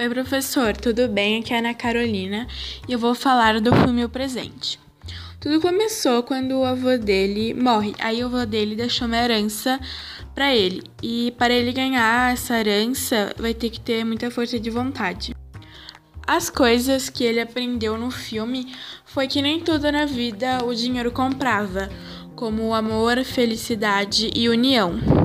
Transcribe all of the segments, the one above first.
Oi, professor, tudo bem? Aqui é a Ana Carolina e eu vou falar do filme O Presente. Tudo começou quando o avô dele morre. Aí o avô dele deixou uma herança para ele. E para ele ganhar essa herança, vai ter que ter muita força de vontade. As coisas que ele aprendeu no filme foi que nem tudo na vida o dinheiro comprava, como amor, felicidade e união.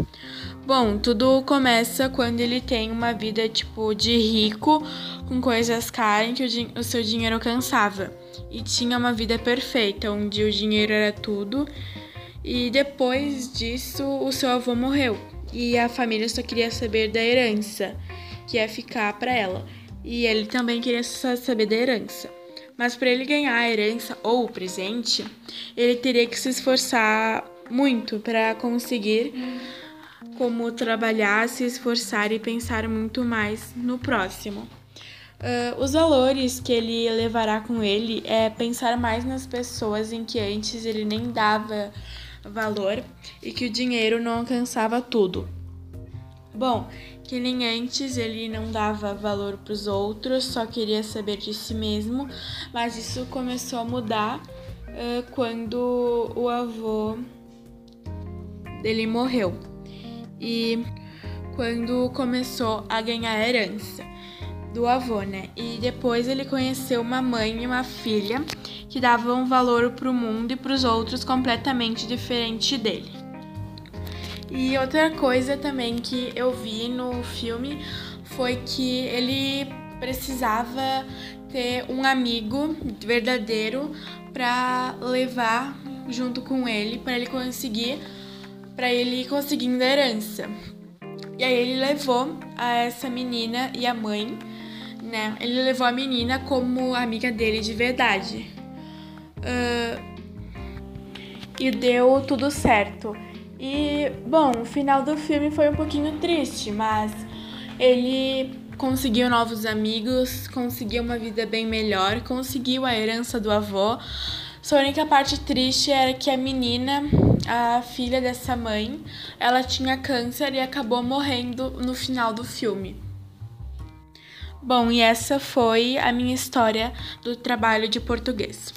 Bom, tudo começa quando ele tem uma vida tipo de rico, com coisas caras que o, o, seu dinheiro alcançava. E tinha uma vida perfeita, onde o dinheiro era tudo. E depois disso, o seu avô morreu. E a família só queria saber da herança, que ia ficar para ela. E ele também queria só saber da herança. Mas para ele ganhar a herança ou o presente, ele teria que se esforçar muito para conseguir como trabalhar, se esforçar e pensar muito mais no próximo. Uh, os valores que ele levará com ele é pensar mais nas pessoas em que antes ele nem dava valor e que o dinheiro não alcançava tudo. Bom, que nem antes ele não dava valor para os outros, só queria saber de si mesmo, mas isso começou a mudar uh, quando o avô dele morreu e quando começou a ganhar herança do avô, né? E depois ele conheceu uma mãe e uma filha que davam valor para o mundo e para os outros completamente diferente dele. E outra coisa também que eu vi no filme foi que ele precisava ter um amigo verdadeiro para levar junto com ele para ele conseguir para ele ir conseguindo a herança. E aí ele levou a essa menina e a mãe, né? Ele levou a menina como amiga dele de verdade. Uh, e deu tudo certo. E, bom, o final do filme foi um pouquinho triste, mas ele conseguiu novos amigos, conseguiu uma vida bem melhor, conseguiu a herança do avô. Só a única parte triste era que a menina a filha dessa mãe, ela tinha câncer e acabou morrendo no final do filme. Bom, e essa foi a minha história do trabalho de português.